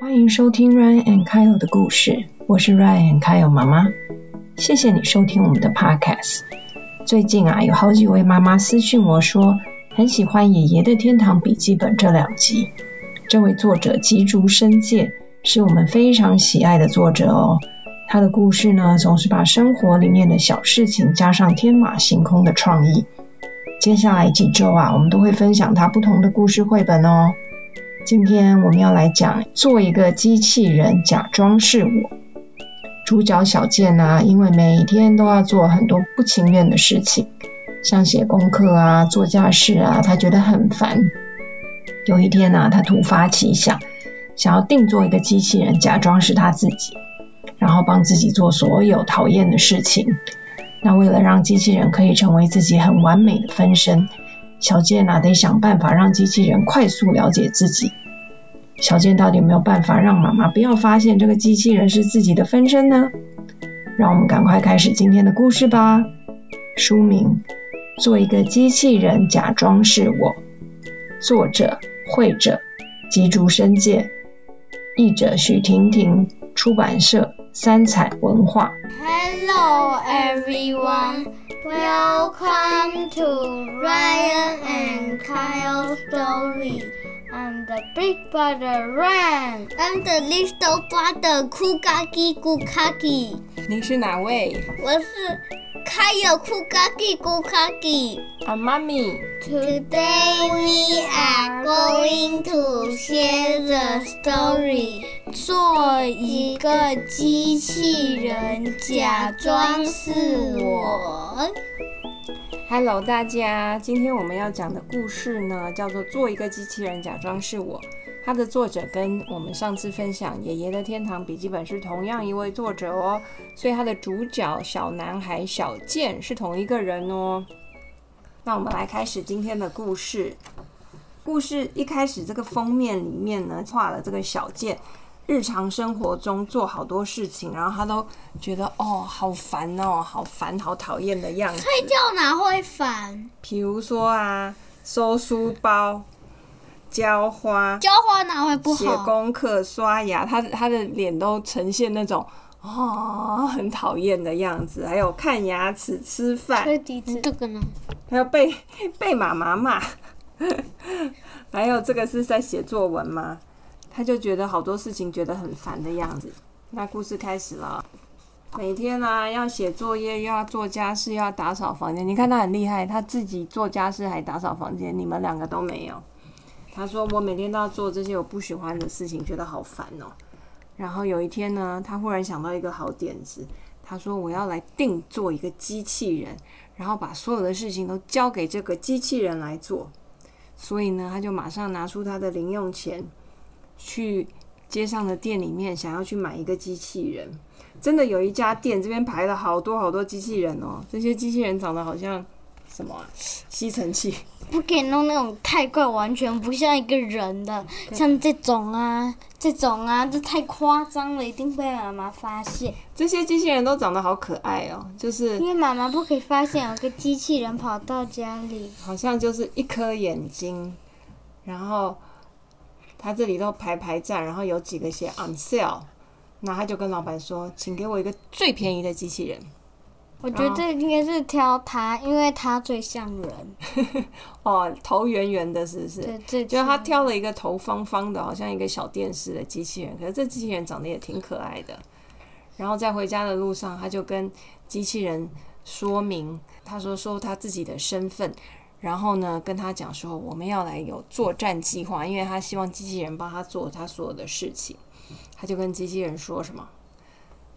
欢迎收听 Ryan and Kyle 的故事，我是 Ryan and Kyle 妈妈。谢谢你收听我们的 Podcast。最近啊，有好几位妈妈私讯我说，很喜欢《爷爷的天堂笔记本》这两集。这位作者吉竹伸介是我们非常喜爱的作者哦。他的故事呢，总是把生活里面的小事情加上天马行空的创意。接下来几周啊，我们都会分享他不同的故事绘本哦。今天我们要来讲做一个机器人，假装是我。主角小健啊，因为每天都要做很多不情愿的事情，像写功课啊、做家事啊，他觉得很烦。有一天呢，他突发奇想，想要定做一个机器人，假装是他自己，然后帮自己做所有讨厌的事情。那为了让机器人可以成为自己很完美的分身，小健啊得想办法让机器人快速了解自己。小健到底有没有办法让妈妈不要发现这个机器人是自己的分身呢？让我们赶快开始今天的故事吧。书名：做一个机器人，假装是我。作者。绘者吉竹伸介，译者许婷婷，出版社三彩文化。Hello everyone, welcome to Ryan and Kyle story. I'm the big brother Ryan. I'm the little brother Kukaki Kukaki. 您是哪位？我是。Kyle Kukaki Kukaki. A mommy. Today we are going to share the story. 做一个机器人，假装是我。 Hello，大家，今天我们要讲的故事呢，叫做《做一个机器人，假装是我》。它的作者跟我们上次分享《爷爷的天堂笔记本》是同样一位作者哦，所以它的主角小男孩小健是同一个人哦。那我们来开始今天的故事。故事一开始，这个封面里面呢，画了这个小健日常生活中做好多事情，然后他都觉得哦，好烦哦，好烦，好讨厌的样子。睡觉哪会烦？比如说啊，收书包。浇花，浇花哪会不好？写功课、刷牙，他他的脸都呈现那种哦很讨厌的样子。还有看牙齿、吃饭，这个呢？还有被被妈妈骂，还有这个是在写作文吗？他就觉得好多事情觉得很烦的样子。那故事开始了，每天呢要写作业，又要做家事，又要打扫房间。你看他很厉害，他自己做家事还打扫房间，你们两个都没有。他说：“我每天都要做这些我不喜欢的事情，觉得好烦哦。”然后有一天呢，他忽然想到一个好点子。他说：“我要来定做一个机器人，然后把所有的事情都交给这个机器人来做。”所以呢，他就马上拿出他的零用钱，去街上的店里面想要去买一个机器人。真的有一家店，这边排了好多好多机器人哦。这些机器人长得好像什么吸尘器。不可以弄那种太怪，完全不像一个人的，像这种啊，这种啊，这太夸张了，一定被妈妈发现。这些机器人都长得好可爱哦，就是因为妈妈不可以发现有个机器人跑到家里，好像就是一颗眼睛，然后他这里都排排站，然后有几个写 on sale，那他就跟老板说，请给我一个最便宜的机器人。我觉得这应该是挑他，因为他最像人。哦，头圆圆的，是不是？对，就他挑了一个头方方的，好像一个小电视的机器人。可是这机器人长得也挺可爱的。然后在回家的路上，他就跟机器人说明，他说说他自己的身份，然后呢跟他讲说我们要来有作战计划，因为他希望机器人帮他做他所有的事情。他就跟机器人说什么？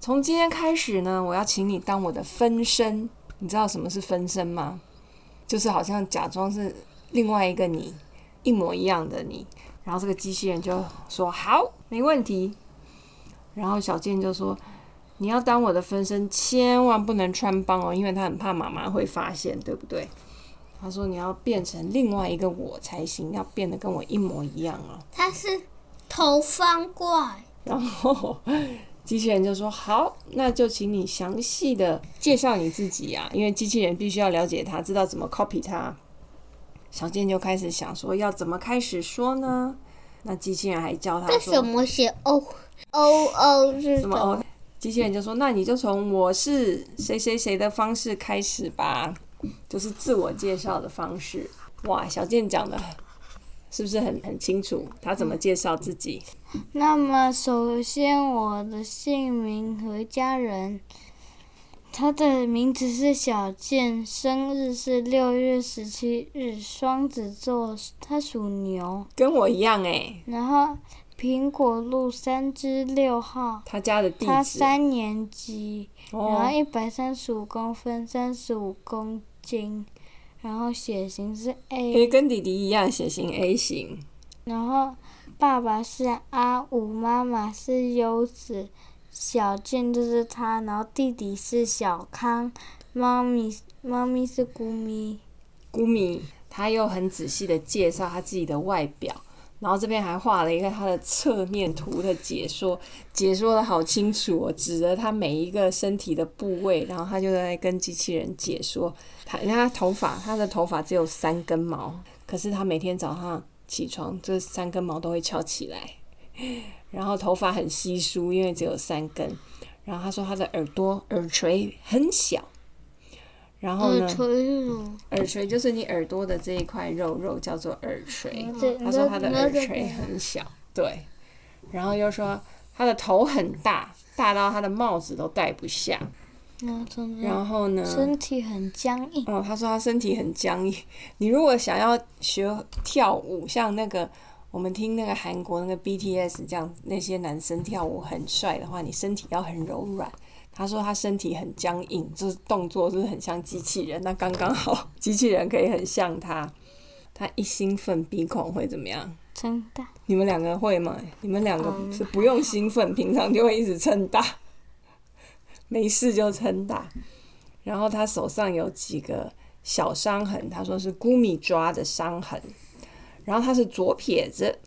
从今天开始呢，我要请你当我的分身。你知道什么是分身吗？就是好像假装是另外一个你，一模一样的你。然后这个机器人就说：“好，没问题。”然后小健就说：“你要当我的分身，千万不能穿帮哦，因为他很怕妈妈会发现，对不对？”他说：“你要变成另外一个我才行，要变得跟我一模一样哦。”他是头方怪。然后。机器人就说：“好，那就请你详细的介绍你自己呀，因为机器人必须要了解他，知道怎么 copy 他。”小健就开始想说要怎么开始说呢？那机器人还教他为说什么写 O O O 是什什么哦？机器人就说：“那你就从我是谁谁谁的方式开始吧，就是自我介绍的方式。”哇，小健讲的是不是很很清楚？他怎么介绍自己？那么，首先我的姓名和家人，他的名字是小健，生日是六月十七日，双子座，他属牛。跟我一样哎，然后苹果路三之六号，他家的地他三年级，然后哦，一百三十五公分，三十五公斤，然后血型是 A，诶，跟弟弟一样，血型 A 型。然后爸爸是阿五，妈妈是优子，小健就是他，然后弟弟是小康，猫咪猫咪是咕咪，咕咪，他又很仔细的介绍他自己的外表，然后这边还画了一个他的侧面图的解说，解说的好清楚哦，指着他每一个身体的部位，然后他就在跟机器人解说。他，你看他头发，他的头发只有三根毛，可是他每天早上起床，这三根毛都会翘起来，然后头发很稀疏，因为只有三根。然后他说他的耳朵耳垂很小，然后呢？耳垂是？耳垂就是你耳朵的这一块肉肉叫做耳垂。这他说他的耳垂很小，对，然后又说他的头很大，大到他的帽子都戴不下。然后呢？身体很僵硬，哦，他说他身体很僵硬。你如果想要学跳舞，像那个我们听那个韩国那个 BTS 这样，那些男生跳舞很帅的话，你身体要很柔软。他说他身体很僵硬，就是动作就是很像机器人，那刚刚好，机器人可以很像他。他一兴奋，鼻孔会怎么样？撑大。你们两个会吗？你们两个嗯是不用兴奋，平常就会一直撑大，没事就撑大。然后他手上有几个小伤痕，他说是咕米抓的伤痕。然后他是左撇子，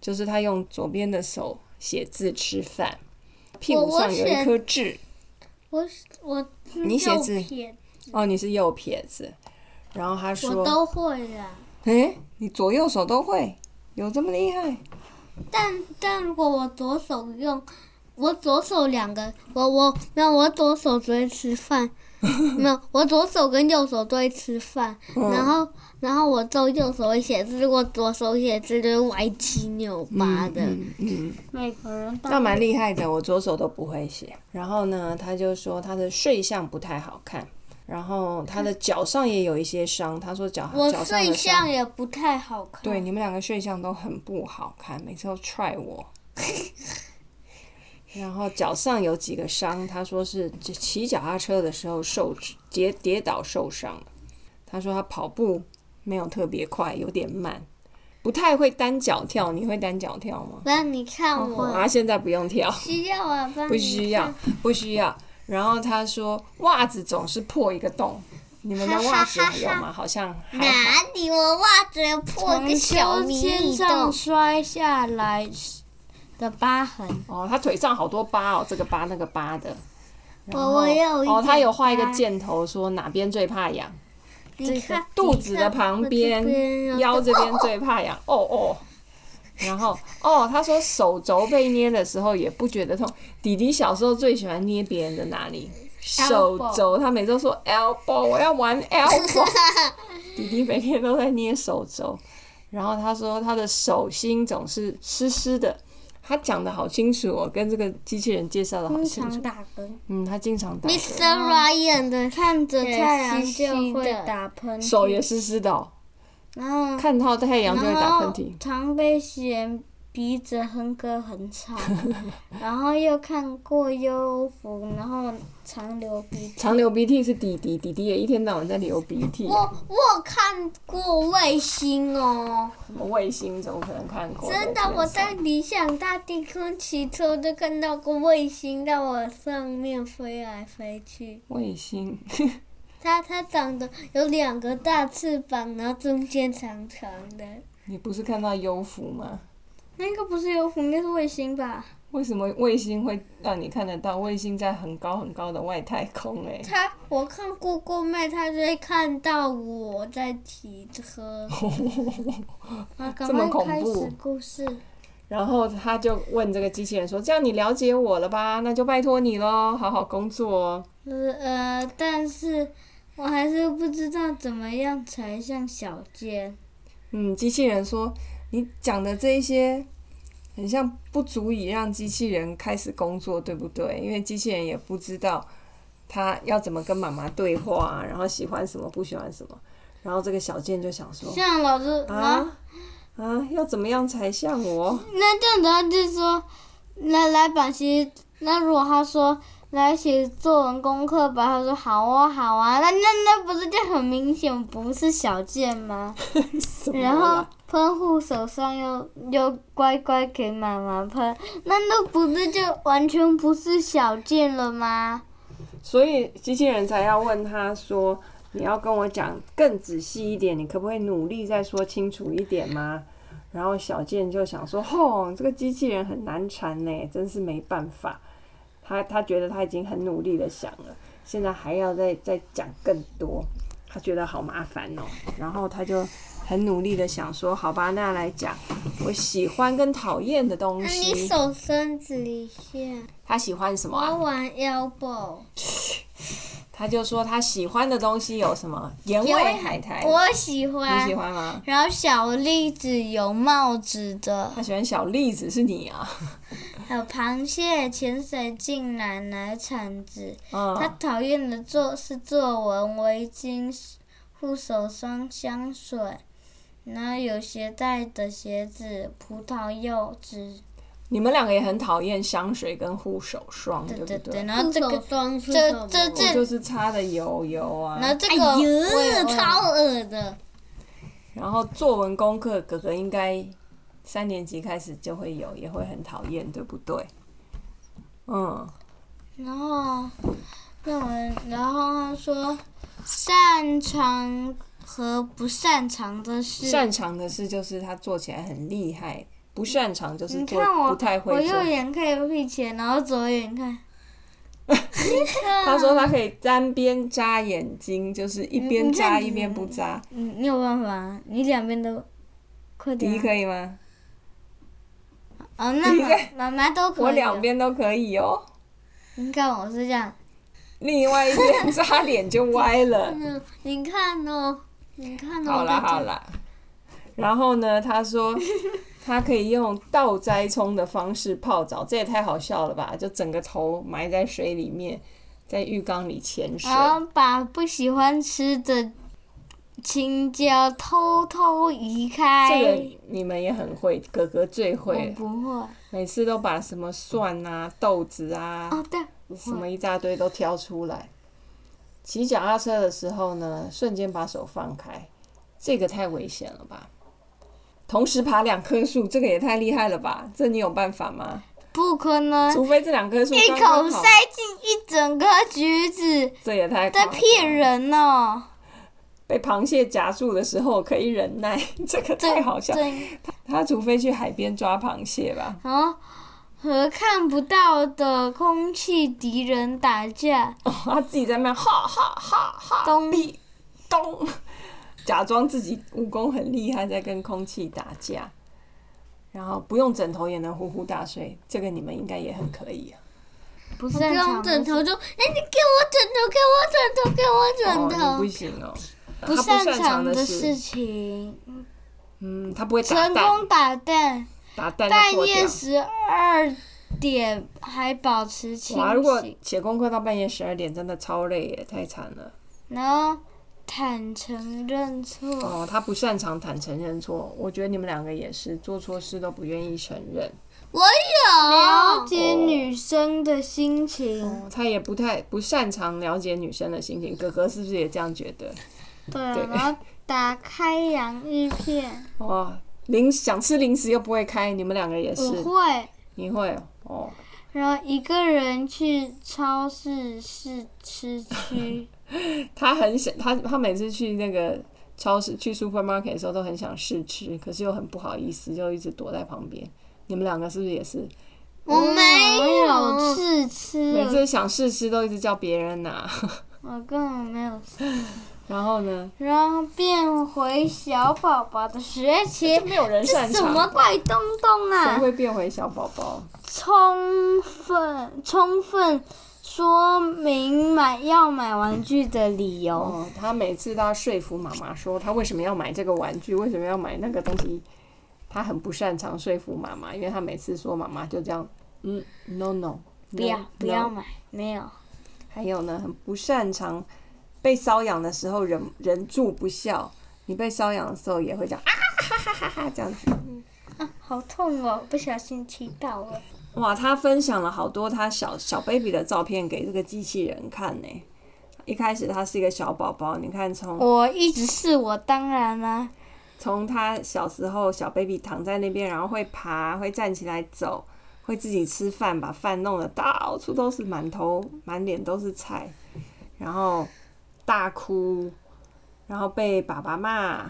就是他用左边的手写字吃饭，屁股上有一颗痣。我我你写字撇哦，你是右撇子。然后他说我都会的。：“诶，你左右手都会，有这么厉害？但但如果我左手用，我左手两个，我我那，我左手只会吃饭，没有，我左手跟右手都会吃饭，嗯然后然后我就右手会写字，如果左手写字就是歪七扭八的。嗯嗯每个人都那蛮厉害的，我左手都不会写。然后呢，他就说他的睡相不太好看，然后他的脚上也有一些伤。他说脚我脚上睡的伤相，也不太好看。对，你们两个睡相都很不好看，每次都踹我。然后脚上有几个伤，他说是骑脚踏车的时候受跌跌倒受伤的。他说他跑步没有特别快，有点慢，不太会单脚跳。你会单脚跳吗？不然你看我，啊，现在不用跳。需要啊，不需要，不需要。然后他说袜子总是破一个洞，你们的袜子还有吗？好像。哪里我袜子有破一个小迷你洞？摔下来的疤痕。哦，他腿上好多疤哦，这个疤那个疤的。我我有哦，他有画一个箭头，说哪边最怕痒，这个肚子的旁边腰这边最怕痒。哦哦。然后哦，他说手肘被捏的时候也不觉得痛。弟弟小时候最喜欢捏别人的哪里？手肘，他每次都说 elbow，我要玩 elbow。弟弟每天都在捏手肘，然后他说他的手心总是湿湿的。他讲的好清楚哦，跟这个机器人介绍的好清楚经常。打嗝。嗯，他经常打嗝，Mr. Ryan 的看着太阳就会打喷嚏，手也湿湿的哦，然后看到太阳就会打喷嚏。常被嫌鼻子哼歌很吵，然后又看过优福，然后常流鼻涕。常流鼻涕是弟弟，弟弟也一天到晚在流鼻涕。我我看过卫星哦，什么卫星怎么可能看过？真的，我在理想大地空骑车就看到过卫星在我上面飞来飞去。卫星，它它长得有两个大翅膀，然后中间长长的。你不是看到优福吗？那个不是有应该是卫星吧？为什么卫星会让你看得到？卫星在很高很高的外太空哎、他我看 Google Map，他就会看到我在骑车。啊，赶这么快恐怖开始故事。然后他就问这个机器人说：“这样你了解我了吧？那就拜托你喽，好好工作哦。呃呃，但是我还是不知道怎么样才像小健。”嗯，机器人说：“你讲的这一些，很像不足以让机器人开始工作，对不对？因为机器人也不知道他要怎么跟妈妈对话，然后喜欢什么，不喜欢什么。然后这个小健就想说：像老师，啊啊，要怎么样才像我？那这样子他就说，那来板写，那如果他说来写作文功课吧，他说好啊好啊，那那那不是就很明显不是小健吗？然后喷护手霜又又乖乖给妈妈喷，那那不是就完全不是小健了吗？所以机器人才要问他说：“你要跟我讲更仔细一点，你可不可以努力再说清楚一点吗？”然后小健就想说：“吼，这个机器人很难缠呢，真是没办法。他他觉得他已经很努力的想了，现在还要再再讲更多，他觉得好麻烦哦。然后他就很努力的想说：好吧，那来讲我喜欢跟讨厌的东那你。手伸直一下，他喜欢什么啊我？玩 elbow，他就说他喜欢的东西有什么？盐味海苔。我喜欢你喜。欢吗？然后小栗子有帽子的，他喜欢小栗子是你啊？还有螃蟹、潜水镜、奶奶、铲子。他嗯，讨厌的作是作文、围巾、护手霜、香水，然后有鞋带的鞋子、葡萄柚子，你们两个也很讨厌香水跟护手霜，对对对。对？然后这个霜是这这这就是擦的油油啊。然后这个哎呦，超恶的。然后作文功课，哥哥应该三年级开始就会有，也会很讨厌，对不对？嗯，然后，那我然后他说，擅长和不擅长的事。擅长的事就是他做起来很厉害，不擅长就是做不太，我会做。右眼可以闭起来，然后左眼看。他说他可以单边扎眼睛，就是一边扎一边不扎。你你有办法？你两边都，快点、迪啊。可以吗？哦，那妈妈妈都可以。我两。边都可以哦。你看我是这样。另外一边 扎脸就歪了。嗯，你看哦，你看哦。好啦我在这好啦，然后呢，他说 他可以用倒栽葱的方式泡澡，这也太好笑了吧？就整个头埋在水里面，在浴缸里潜水。然后把不喜欢吃的青椒偷偷移开。这个你们也很会，哥哥最我会，不会。每次都把什么蒜啊、豆子啊、哦，对，什么一大堆都挑出来。骑脚踏车的时候呢，瞬间把手放开，这个太危险了吧？同时爬两棵树，这个也太厉害了吧？这你有办法吗？不可能。除非这两棵树一口塞进一整颗橘子，这也太在骗人哦！被螃蟹夹住的时候可以忍耐，这个太好笑。对，他除非去海边抓螃蟹吧？然后和看不到的空气敌人打架，哦，他自己在那边哈哈哈哈咚哔咚，假装自己武功很厉害，在跟空气打架，然后不用枕头也能呼呼大睡，这个你们应该也很可以啊。不用枕头就，的哎、你给我枕头，给我枕头，给我哦，枕头。你不行哦。不擅长长的事，情，嗯，他不会打蛋，成功打蛋，半夜。十二点还保持清哇，如果，写功课到半夜十二点，真的超累耶，太惨了。然后坦诚认错。哦，他不擅长坦诚认错，我觉得你们两个也是，做错事都不愿意承认。我有。了解女生的心情，哦，他也不太不擅长了解女生的心情。哥哥是不是也这样觉得？对啊，对然后打开洋芋片，哦，零想吃零食又不会开，你们两个也我是，会，你会哦。然后一个人去超市试吃区，他很想他他每次去那个超市去 supermarket 的时候都很想试吃，可是又很不好意思，就一直躲在旁边。你们两个是不是也是？我没有有。试吃，每次想试吃都一直叫别人拿，我根本没有试。然后呢，然后变回小宝宝的学期，没有人这擅长。什么怪东东啊谁啊？会变回小宝宝？充分充分说明买要买玩具的理由。哦，他每次都要说服妈妈说他为什么要买这个玩具，为什么要买那个东西。他很不擅长说服妈妈，因为他每次说妈妈就这样，嗯，no no，不要不要 no 买，没有。还有呢，很不擅长被瘙痒的时候忍忍住不笑。你被瘙痒的时候也会讲啊哈哈哈哈这样子。啊，好痛哦！不小心踢到了。哇，他分享了好多他小小 baby 的照片给这个机器人看呢。一开始他是一个小宝宝，你看从我一直是我，当然啦、从他小时候小 baby 躺在那边，然后会爬，会站起来走，会自己吃饭，把饭弄得到处都是，满头满脸都是菜，然后大哭，然后被爸爸骂，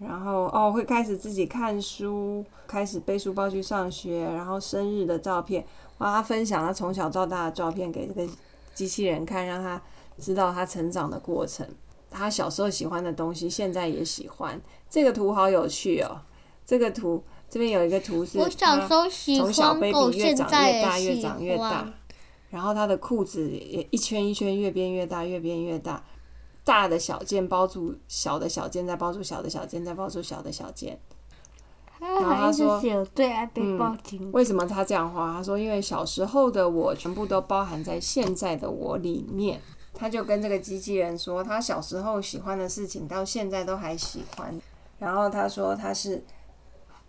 然后哦会开始自己看书，开始背书包去上学，然后生日的照片，哇，他分享他从小到大的照片给这个机器人看，让他知道他成长的过程。他小时候喜欢的东西，现在也喜欢。这个图好有趣哦！这个图这边有一个图是我小时候喜从小欢 baby 狗，越长现在越大，越也喜长越大欢。，然后他的裤子也一圈一圈越变越大，越变越大。大的小件包住小的小件，再包住小的小件，再包住小的小件。然后他说写我最爱被抱紧。为什么他这样画？他说，因为小时候的我全部都包含在现在的我里面。他就跟这个机器人说，他小时候喜欢的事情，到现在都还喜欢。然后他说他是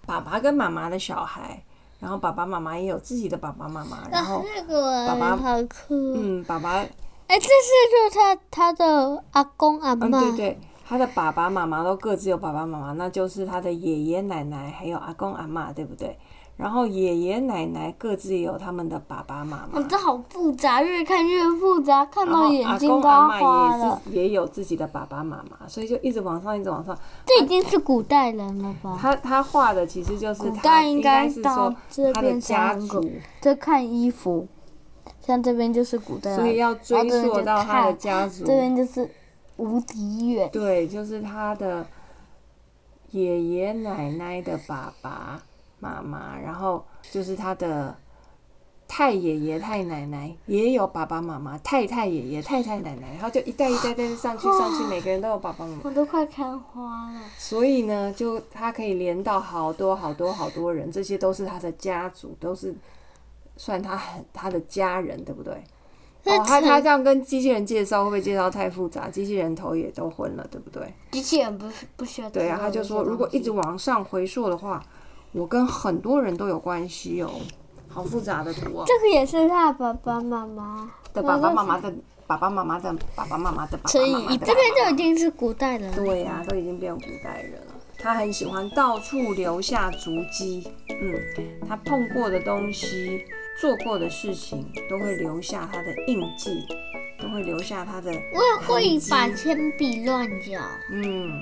爸爸跟妈妈的小孩，然后爸爸妈妈也有自己的爸爸妈妈，然后那个爸爸好酷。嗯，爸爸哎，这是就是他他的阿公阿嗯，妈。对对，他的爸爸妈妈都各自有爸爸妈妈，那就是他的爷爷奶奶还有阿公阿妈，对不对？然后爷爷奶奶各自也有他们的爸爸妈妈哦，，这好复杂，越看越复杂，看到眼睛都要花了。也是也有自己的爸爸妈妈，所以就一直往上，一直往上。这已经是古代人了吧？他他画的其实就是古他代应应该该到是说这他的边家族，这看衣服，像这边就是古代，所以要追溯到他的家族这。边就是无敌远。对，就是他的爷爷奶奶的爸爸妈妈，然后就是他的太爷爷、太奶奶也有爸爸妈妈，太太爷爷、太太奶奶，然后就一代一代代上去上去，每个人都有爸爸妈妈。我都快看花了。所以呢，就他可以连到好多好多好多人，这些都是他的家族，都是算他很他的家人，对不对？哦，他他这样跟机器人介绍，会不会介绍太复杂？机器人头也都昏了，对不对？机器人不不需要。对啊，他就说，如果一直往上回溯的话，我跟很多人都有关系哦，好复杂的图哦。这个也是他爸爸妈妈。的爸爸妈妈的爸爸妈妈的爸爸妈妈的爸爸妈妈的，这边就已经是古代人了。对呀、都已经变古代人了。他很喜欢到处留下足迹，嗯，他碰过的东西、做过的事情，都会留下他的印记，都会留下他的我也会把铅笔乱搅。嗯，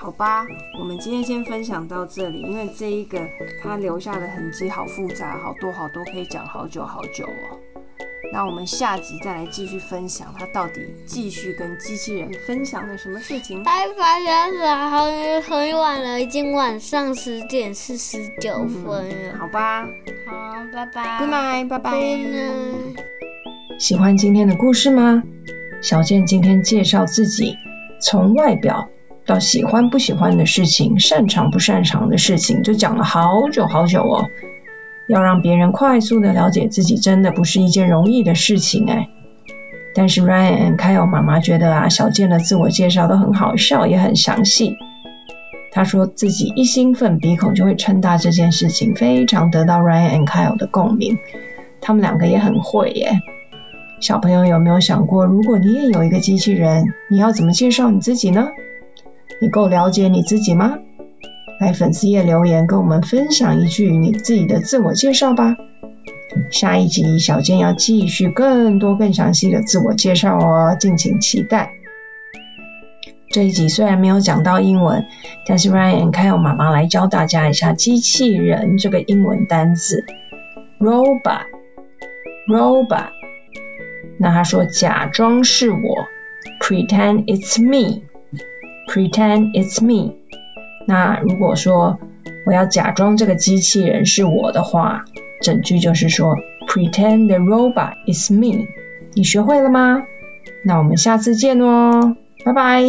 好吧，我们今天先分享到这里，因为这一个它留下的痕迹好复杂，好多好多，可以讲好久好久哦。那我们下集再来继续分享它到底继续跟机器人分享了什么事情。拜拜，家长，很很晚了，已经晚上十点四十九分了。好吧好，拜拜。，Good night，拜拜。Good night 喜欢今天的故事吗？小健今天介绍自己，从外表到喜欢不喜欢的事情，擅长不擅长的事情，就讲了好久好久哦。要让别人快速的了解自己，真的不是一件容易的事情哎。但是 Ryan 和 Kyle 妈妈觉得啊，小健的自我介绍都很好笑，也很详细。他说自己一兴奋，鼻孔就会撑大这件事情，非常得到 Ryan and Kyle 的共鸣。他们两个也很会耶。小朋友有没有想过，如果你也有一个机器人，你要怎么介绍你自己呢？你够了解你自己吗？来粉丝页留言跟我们分享一句你自己的自我介绍吧。下一集小健要继续更多更详细的自我介绍哦，敬请期待。这一集虽然没有讲到英文，但是 Ryan 还有妈妈来教大家一下机器人这个英文单字 robot，robot。那他说假装是我，pretend it's me Pretend it's me。那如果说我要假装这个机器人是我的话，整句就是说 pretend the robot is me。你学会了吗？那我们下次见哦，拜拜。